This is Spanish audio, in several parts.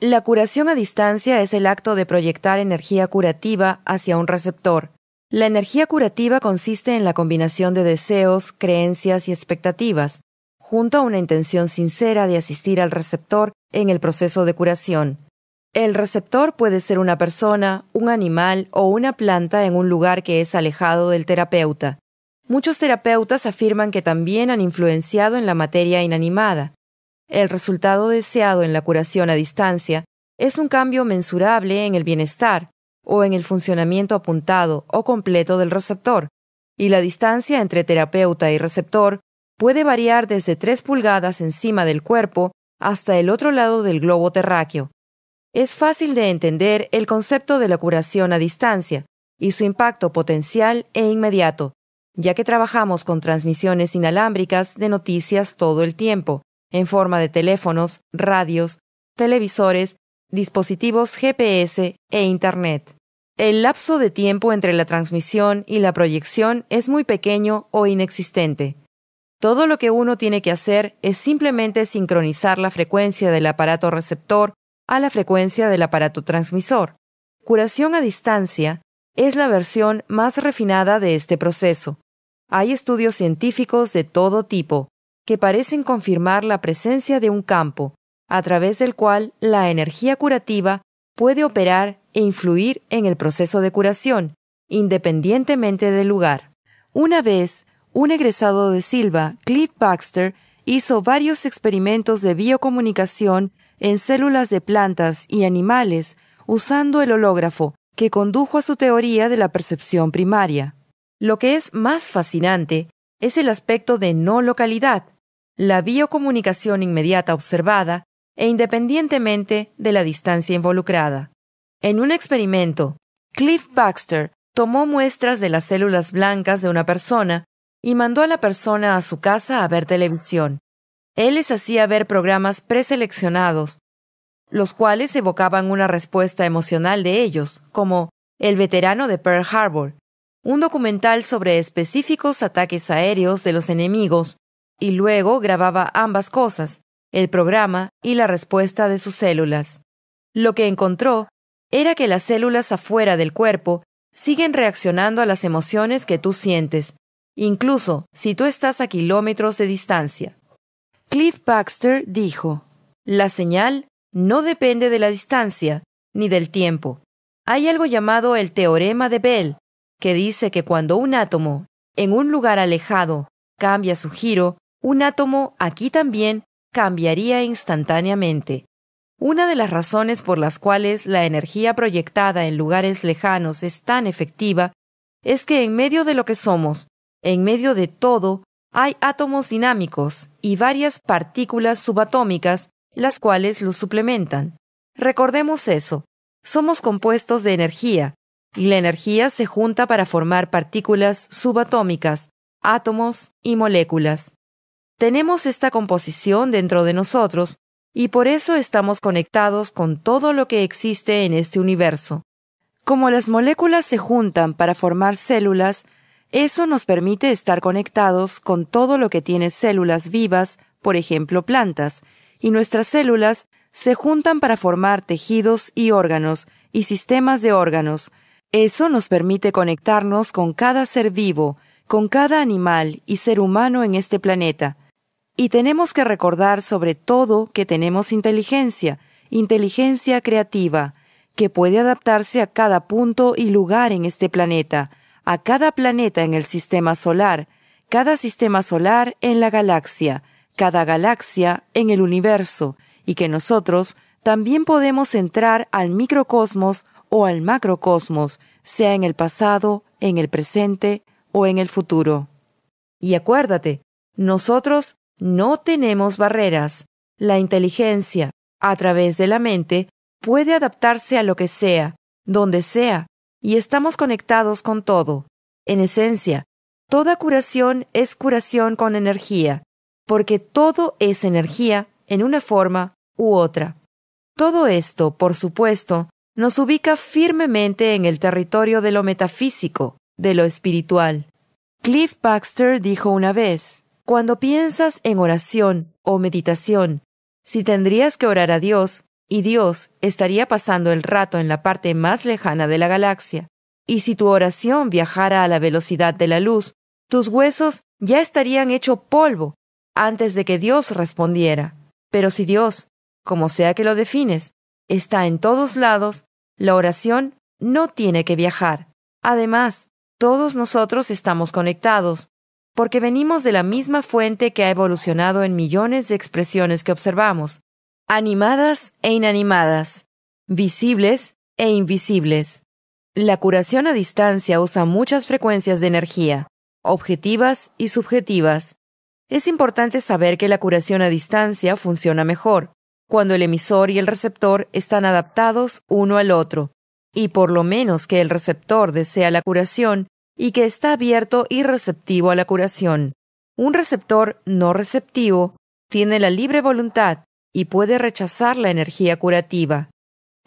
La curación a distancia es el acto de proyectar energía curativa hacia un receptor. La energía curativa consiste en la combinación de deseos, creencias y expectativas, junto a una intención sincera de asistir al receptor en el proceso de curación. El receptor puede ser una persona, un animal o una planta en un lugar que es alejado del terapeuta. Muchos terapeutas afirman que también han influenciado en la materia inanimada. El resultado deseado en la curación a distancia es un cambio mensurable en el bienestar o en el funcionamiento apuntado o completo del receptor, y la distancia entre terapeuta y receptor puede variar desde 3 pulgadas encima del cuerpo hasta el otro lado del globo terráqueo. Es fácil de entender el concepto de la curación a distancia y su impacto potencial e inmediato, ya que trabajamos con transmisiones inalámbricas de noticias todo el tiempo, en forma de teléfonos, radios, televisores, dispositivos GPS e Internet. El lapso de tiempo entre la transmisión y la proyección es muy pequeño o inexistente. Todo lo que uno tiene que hacer es simplemente sincronizar la frecuencia del aparato receptor a la frecuencia del aparato transmisor. Curación a distancia es la versión más refinada de este proceso. Hay estudios científicos de todo tipo que parecen confirmar la presencia de un campo, a través del cual la energía curativa puede operar e influir en el proceso de curación, independientemente del lugar. Una vez, un egresado de Silva, Cliff Baxter, hizo varios experimentos de biocomunicación en células de plantas y animales usando el hológrafo, que condujo a su teoría de la percepción primaria. Lo que es más fascinante es el aspecto de no localidad, la biocomunicación inmediata observada e independientemente de la distancia involucrada. En un experimento, Cliff Baxter tomó muestras de las células blancas de una persona y mandó a la persona a su casa a ver televisión. Él les hacía ver programas preseleccionados, los cuales evocaban una respuesta emocional de ellos, como El veterano de Pearl Harbor, un documental sobre específicos ataques aéreos de los enemigos, y luego grababa ambas cosas, el programa y la respuesta de sus células. Lo que encontró era que las células afuera del cuerpo siguen reaccionando a las emociones que tú sientes, incluso si tú estás a kilómetros de distancia. Cliff Baxter dijo, La señal no depende de la distancia ni del tiempo. Hay algo llamado el teorema de Bell, que dice que cuando un átomo en un lugar alejado cambia su giro, un átomo aquí también cambiaría instantáneamente. Una de las razones por las cuales la energía proyectada en lugares lejanos es tan efectiva es que en medio de lo que somos, en medio de todo, hay átomos dinámicos y varias partículas subatómicas, las cuales los suplementan. Recordemos eso. Somos compuestos de energía, y la energía se junta para formar partículas subatómicas, átomos y moléculas. Tenemos esta composición dentro de nosotros, y por eso estamos conectados con todo lo que existe en este universo. Como las moléculas se juntan para formar células, eso nos permite estar conectados con todo lo que tiene células vivas, por ejemplo plantas, y nuestras células se juntan para formar tejidos y órganos y sistemas de órganos. Eso nos permite conectarnos con cada ser vivo, con cada animal y ser humano en este planeta. Y tenemos que recordar sobre todo que tenemos inteligencia, inteligencia creativa, que puede adaptarse a cada punto y lugar en este planeta, a cada planeta en el sistema solar, cada sistema solar en la galaxia, cada galaxia en el universo, y que nosotros también podemos entrar al microcosmos o al macrocosmos, sea en el pasado, en el presente o en el futuro. Y acuérdate, nosotros no tenemos barreras. La inteligencia, a través de la mente, puede adaptarse a lo que sea, donde sea, y estamos conectados con todo. En esencia, toda curación es curación con energía, porque todo es energía en una forma u otra. Todo esto, por supuesto, nos ubica firmemente en el territorio de lo metafísico, de lo espiritual. Cliff Baxter dijo una vez, cuando piensas en oración o meditación, si tendrías que orar a Dios, y Dios estaría pasando el rato en la parte más lejana de la galaxia. Y si tu oración viajara a la velocidad de la luz, tus huesos ya estarían hecho polvo antes de que Dios respondiera. Pero si Dios, como sea que lo defines, está en todos lados, la oración no tiene que viajar. Además, todos nosotros estamos conectados, porque venimos de la misma fuente que ha evolucionado en millones de expresiones que observamos, animadas e inanimadas, visibles e invisibles. La curación a distancia usa muchas frecuencias de energía, objetivas y subjetivas. Es importante saber que la curación a distancia funciona mejor cuando el emisor y el receptor están adaptados uno al otro, y por lo menos que el receptor desea la curación y que está abierto y receptivo a la curación. Un receptor no receptivo tiene la libre voluntad y puede rechazar la energía curativa.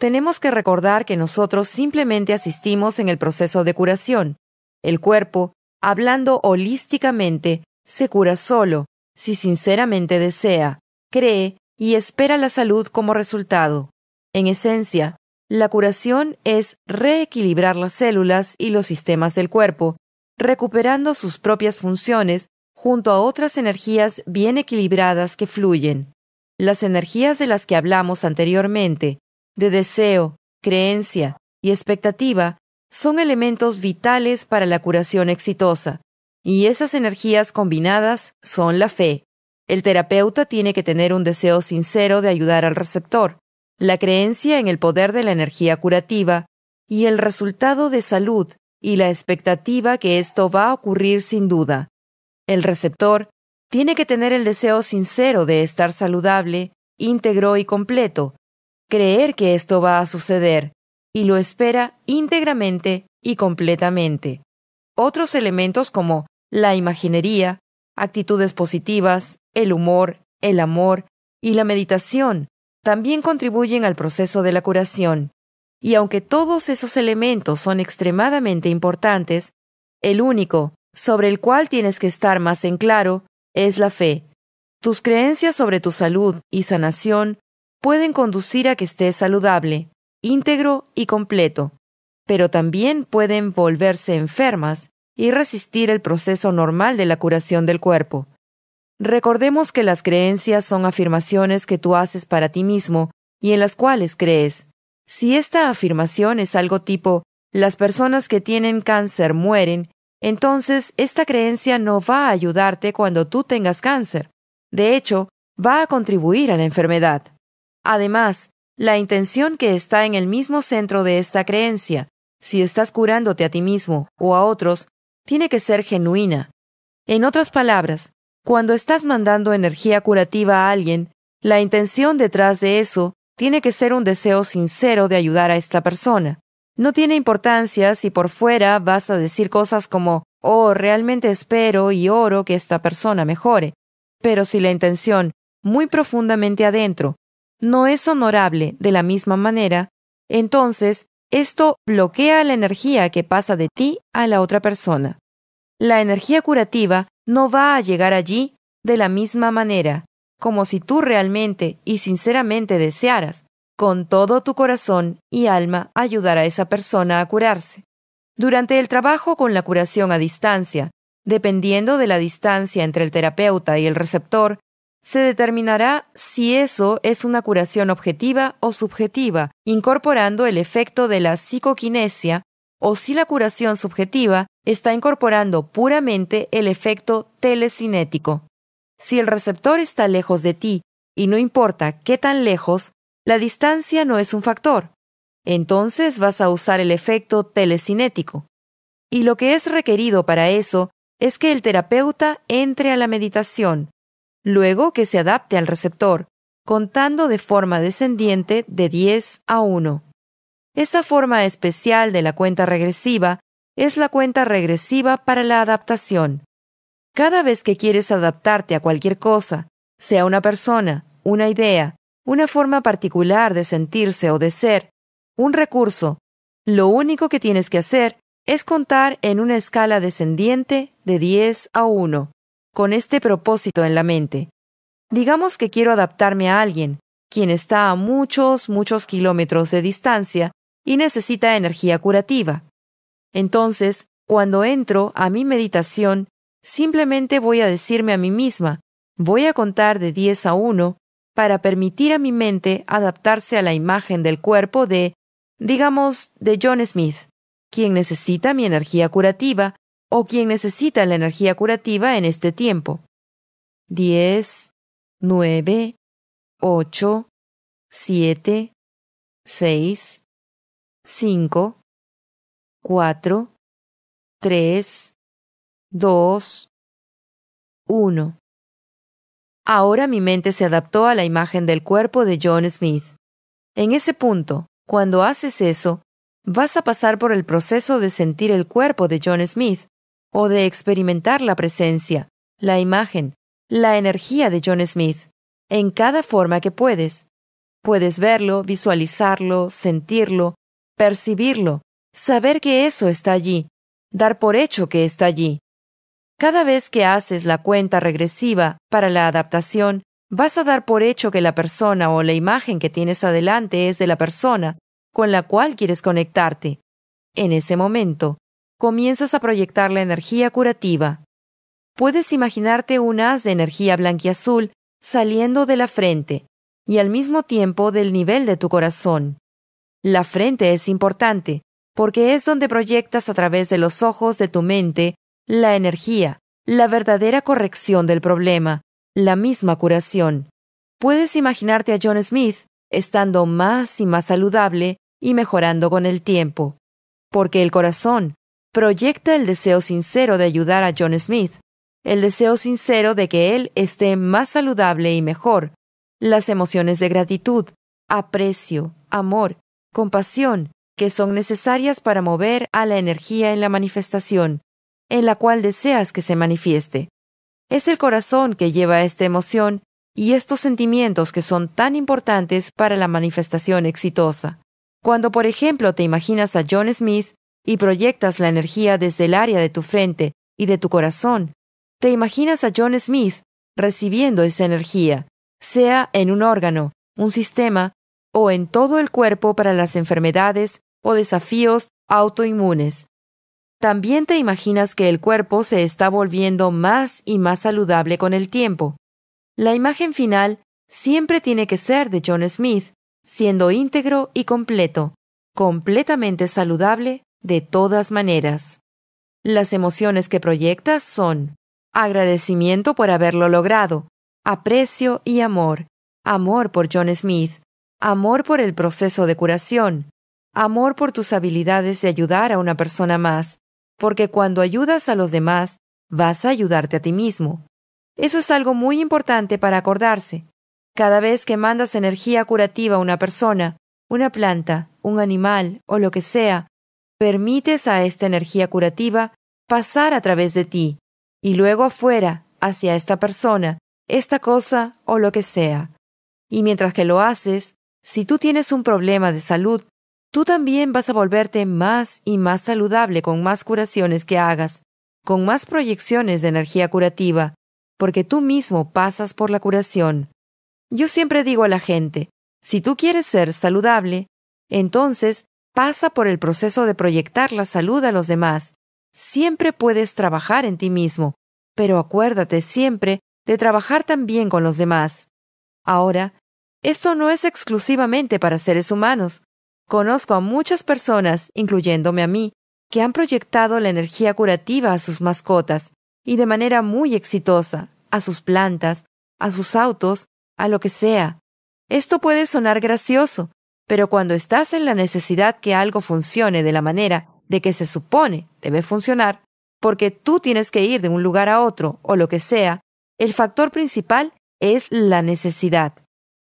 Tenemos que recordar que nosotros simplemente asistimos en el proceso de curación. El cuerpo, hablando holísticamente, se cura solo, si sinceramente desea, cree y espera la salud como resultado. En esencia, la curación es reequilibrar las células y los sistemas del cuerpo, recuperando sus propias funciones junto a otras energías bien equilibradas que fluyen. Las energías de las que hablamos anteriormente, de deseo, creencia y expectativa, son elementos vitales para la curación exitosa, y esas energías combinadas son la fe. El terapeuta tiene que tener un deseo sincero de ayudar al receptor, la creencia en el poder de la energía curativa y el resultado de salud y la expectativa que esto va a ocurrir sin duda. El receptor tiene que tener el deseo sincero de estar saludable, íntegro y completo, creer que esto va a suceder, y lo espera íntegramente y completamente. Otros elementos como la imaginería, actitudes positivas, el humor, el amor y la meditación también contribuyen al proceso de la curación. Y aunque todos esos elementos son extremadamente importantes, el único sobre el cual tienes que estar más en claro es la fe. Tus creencias sobre tu salud y sanación pueden conducir a que estés saludable, íntegro y completo, pero también pueden volverse enfermas y resistir el proceso normal de la curación del cuerpo. Recordemos que las creencias son afirmaciones que tú haces para ti mismo y en las cuales crees. Si esta afirmación es algo tipo las personas que tienen cáncer mueren, entonces esta creencia no va a ayudarte cuando tú tengas cáncer. De hecho, va a contribuir a la enfermedad. Además, la intención que está en el mismo centro de esta creencia, si estás curándote a ti mismo o a otros, tiene que ser genuina. En otras palabras, cuando estás mandando energía curativa a alguien, la intención detrás de eso tiene que ser un deseo sincero de ayudar a esta persona. No tiene importancia si por fuera vas a decir cosas como, oh, realmente espero y oro que esta persona mejore. Pero si la intención, muy profundamente adentro, no es honorable de la misma manera, entonces esto bloquea la energía que pasa de ti a la otra persona. La energía curativa no va a llegar allí de la misma manera, como si tú realmente y sinceramente desearas, con todo tu corazón y alma, ayudar a esa persona a curarse. Durante el trabajo con la curación a distancia, dependiendo de la distancia entre el terapeuta y el receptor, se determinará si eso es una curación objetiva o subjetiva, incorporando el efecto de la psicoquinesia, o si la curación subjetiva está incorporando puramente el efecto telecinético. Si el receptor está lejos de ti, y no importa qué tan lejos, la distancia no es un factor. Entonces vas a usar el efecto telecinético. Y lo que es requerido para eso es que el terapeuta entre a la meditación, luego que se adapte al receptor, contando de forma descendiente de 10 a 1. Esa forma especial de la cuenta regresiva es la cuenta regresiva para la adaptación. Cada vez que quieres adaptarte a cualquier cosa, sea una persona, una idea, una forma particular de sentirse o de ser, un recurso, lo único que tienes que hacer es contar en una escala descendiente de 10 a 1, con este propósito en la mente. Digamos que quiero adaptarme a alguien, quien está a muchos, muchos kilómetros de distancia y necesita energía curativa. Entonces, cuando entro a mi meditación, simplemente voy a decirme a mí misma, voy a contar de 10 a 1 para permitir a mi mente adaptarse a la imagen del cuerpo de, digamos, de John Smith, quien necesita mi energía curativa o quien necesita la energía curativa en este tiempo. 10, 9, 8, 7, 6, 5, 4, 3, 2, 1. Ahora mi mente se adaptó a la imagen del cuerpo de John Smith. En ese punto, cuando haces eso, vas a pasar por el proceso de sentir el cuerpo de John Smith o de experimentar la presencia, la imagen, la energía de John Smith, en cada forma que puedes. Puedes verlo, visualizarlo, sentirlo, percibirlo, saber que eso está allí, dar por hecho que está allí. Cada vez que haces la cuenta regresiva para la adaptación, vas a dar por hecho que la persona o la imagen que tienes adelante es de la persona con la cual quieres conectarte. En ese momento, comienzas a proyectar la energía curativa. Puedes imaginarte un haz de energía blanquiazul saliendo de la frente y al mismo tiempo del nivel de tu corazón. La frente es importante, porque es donde proyectas a través de los ojos de tu mente la energía, la verdadera corrección del problema, la misma curación. Puedes imaginarte a John Smith estando más y más saludable y mejorando con el tiempo, porque el corazón proyecta el deseo sincero de ayudar a John Smith, el deseo sincero de que él esté más saludable y mejor, las emociones de gratitud, aprecio, amor, compasión, que son necesarias para mover a la energía en la manifestación, en la cual deseas que se manifieste. Es el corazón que lleva esta emoción y estos sentimientos que son tan importantes para la manifestación exitosa. Cuando, por ejemplo, te imaginas a John Smith y proyectas la energía desde el área de tu frente y de tu corazón, te imaginas a John Smith recibiendo esa energía, sea en un órgano, un sistema o en todo el cuerpo para las enfermedades o desafíos autoinmunes. También te imaginas que el cuerpo se está volviendo más y más saludable con el tiempo. La imagen final siempre tiene que ser de John Smith, siendo íntegro y completo, completamente saludable de todas maneras. Las emociones que proyectas son agradecimiento por haberlo logrado, aprecio y amor, amor por John Smith, amor por el proceso de curación, amor por tus habilidades de ayudar a una persona más, porque cuando ayudas a los demás, vas a ayudarte a ti mismo. Eso es algo muy importante para acordarse. Cada vez que mandas energía curativa a una persona, una planta, un animal o lo que sea, permites a esta energía curativa pasar a través de ti y luego afuera, hacia esta persona, esta cosa o lo que sea. Y mientras que lo haces, si tú tienes un problema de salud, tú también vas a volverte más y más saludable con más curaciones que hagas, con más proyecciones de energía curativa, porque tú mismo pasas por la curación. Yo siempre digo a la gente, si tú quieres ser saludable, entonces pasa por el proceso de proyectar la salud a los demás. Siempre puedes trabajar en ti mismo, pero acuérdate siempre de trabajar también con los demás. Ahora, esto no es exclusivamente para seres humanos. Conozco a muchas personas, incluyéndome a mí, que han proyectado la energía curativa a sus mascotas, y de manera muy exitosa, a sus plantas, a sus autos, a lo que sea. Esto puede sonar gracioso, pero cuando estás en la necesidad que algo funcione de la manera de que se supone debe funcionar, porque tú tienes que ir de un lugar a otro o lo que sea, el factor principal es la necesidad.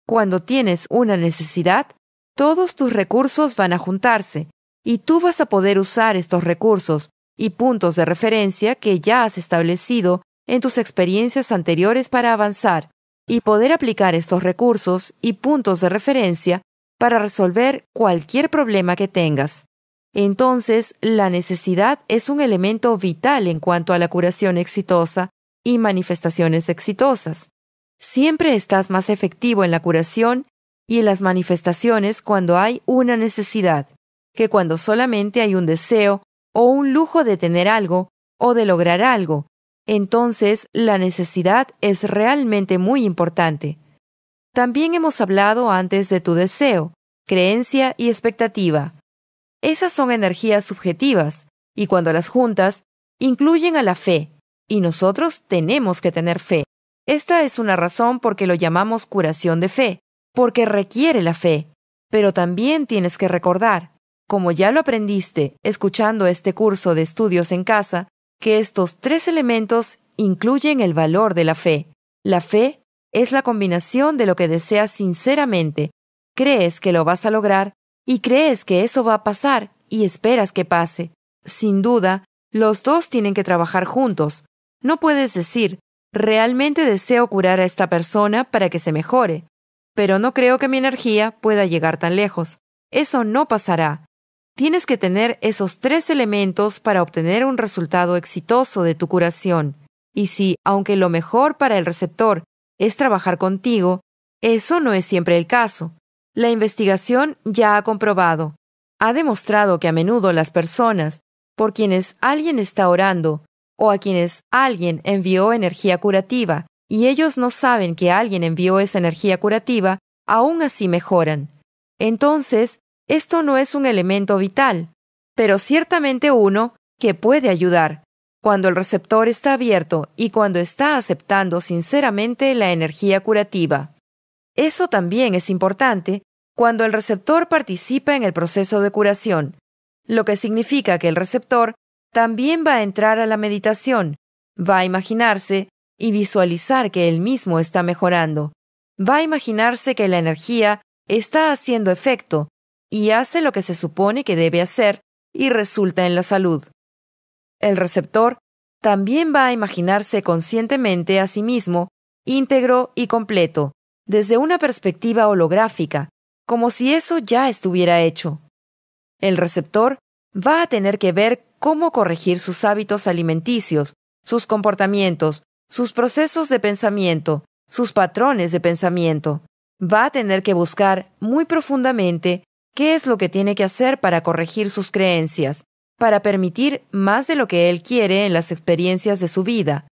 Cuando tienes una necesidad, todos tus recursos van a juntarse y tú vas a poder usar estos recursos y puntos de referencia que ya has establecido en tus experiencias anteriores para avanzar y poder aplicar estos recursos y puntos de referencia para resolver cualquier problema que tengas. Entonces, la necesidad es un elemento vital en cuanto a la curación exitosa y manifestaciones exitosas. Siempre estás más efectivo en la curación y en las manifestaciones cuando hay una necesidad, que cuando solamente hay un deseo o un lujo de tener algo o de lograr algo, entonces la necesidad es realmente muy importante. También hemos hablado antes de tu deseo, creencia y expectativa. Esas son energías subjetivas, y cuando las juntas, incluyen a la fe, y nosotros tenemos que tener fe. Esta es una razón por que lo llamamos curación de fe, porque requiere la fe. Pero también tienes que recordar, como ya lo aprendiste escuchando este curso de estudios en casa, que estos tres elementos incluyen el valor de la fe. La fe es la combinación de lo que deseas sinceramente, crees que lo vas a lograr y crees que eso va a pasar y esperas que pase. Sin duda, los dos tienen que trabajar juntos. No puedes decir, realmente deseo curar a esta persona para que se mejore, pero no creo que mi energía pueda llegar tan lejos. Eso no pasará. Tienes que tener esos tres elementos para obtener un resultado exitoso de tu curación. Y si, aunque lo mejor para el receptor es trabajar contigo, eso no es siempre el caso. La investigación ya ha comprobado, ha demostrado que a menudo las personas por quienes alguien está orando o a quienes alguien envió energía curativa y ellos no saben que alguien envió esa energía curativa, aún así mejoran. Entonces, esto no es un elemento vital, pero ciertamente uno que puede ayudar cuando el receptor está abierto y cuando está aceptando sinceramente la energía curativa. Eso también es importante cuando el receptor participa en el proceso de curación, lo que significa que el receptor también va a entrar a la meditación, va a imaginarse y visualizar que él mismo está mejorando, va a imaginarse que la energía está haciendo efecto y hace lo que se supone que debe hacer y resulta en la salud. El receptor también va a imaginarse conscientemente a sí mismo, íntegro y completo, desde una perspectiva holográfica, como si eso ya estuviera hecho. El receptor va a tener que ver cómo corregir sus hábitos alimenticios, sus comportamientos, sus procesos de pensamiento, sus patrones de pensamiento. Va a tener que buscar muy profundamente qué es lo que tiene que hacer para corregir sus creencias, para permitir más de lo que él quiere en las experiencias de su vida,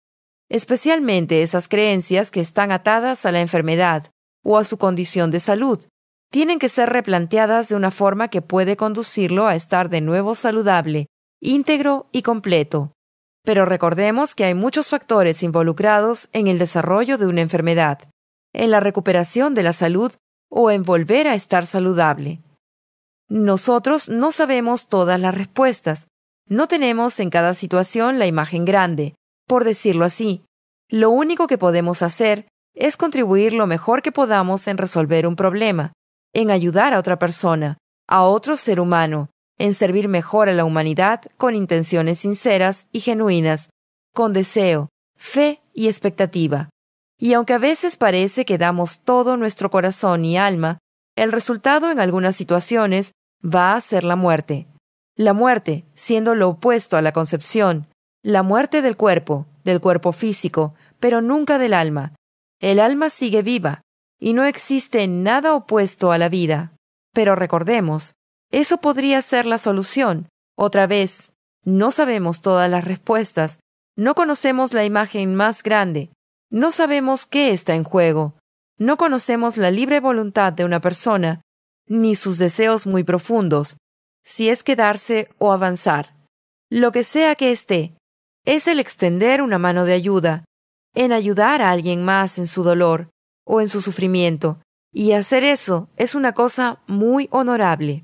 especialmente esas creencias que están atadas a la enfermedad o a su condición de salud, tienen que ser replanteadas de una forma que puede conducirlo a estar de nuevo saludable, íntegro y completo. Pero recordemos que hay muchos factores involucrados en el desarrollo de una enfermedad, en la recuperación de la salud o en volver a estar saludable. Nosotros no sabemos todas las respuestas, no tenemos en cada situación la imagen grande, por decirlo así. Lo único que podemos hacer es contribuir lo mejor que podamos en resolver un problema, en ayudar a otra persona, a otro ser humano, en servir mejor a la humanidad con intenciones sinceras y genuinas, con deseo, fe y expectativa. Y aunque a veces parece que damos todo nuestro corazón y alma, el resultado en algunas situaciones va a ser la muerte. La muerte siendo lo opuesto a la concepción, la muerte del cuerpo, del cuerpo físico, pero nunca del alma. El alma sigue viva, y no existe nada opuesto a la vida. Pero recordemos, eso podría ser la solución. Otra vez, no sabemos todas las respuestas, no conocemos la imagen más grande, no sabemos qué está en juego, no conocemos la libre voluntad de una persona, ni sus deseos muy profundos, si es quedarse o avanzar. Lo que sea que esté, es el extender una mano de ayuda, en ayudar a alguien más en su dolor, o en su sufrimiento, y hacer eso es una cosa muy honorable.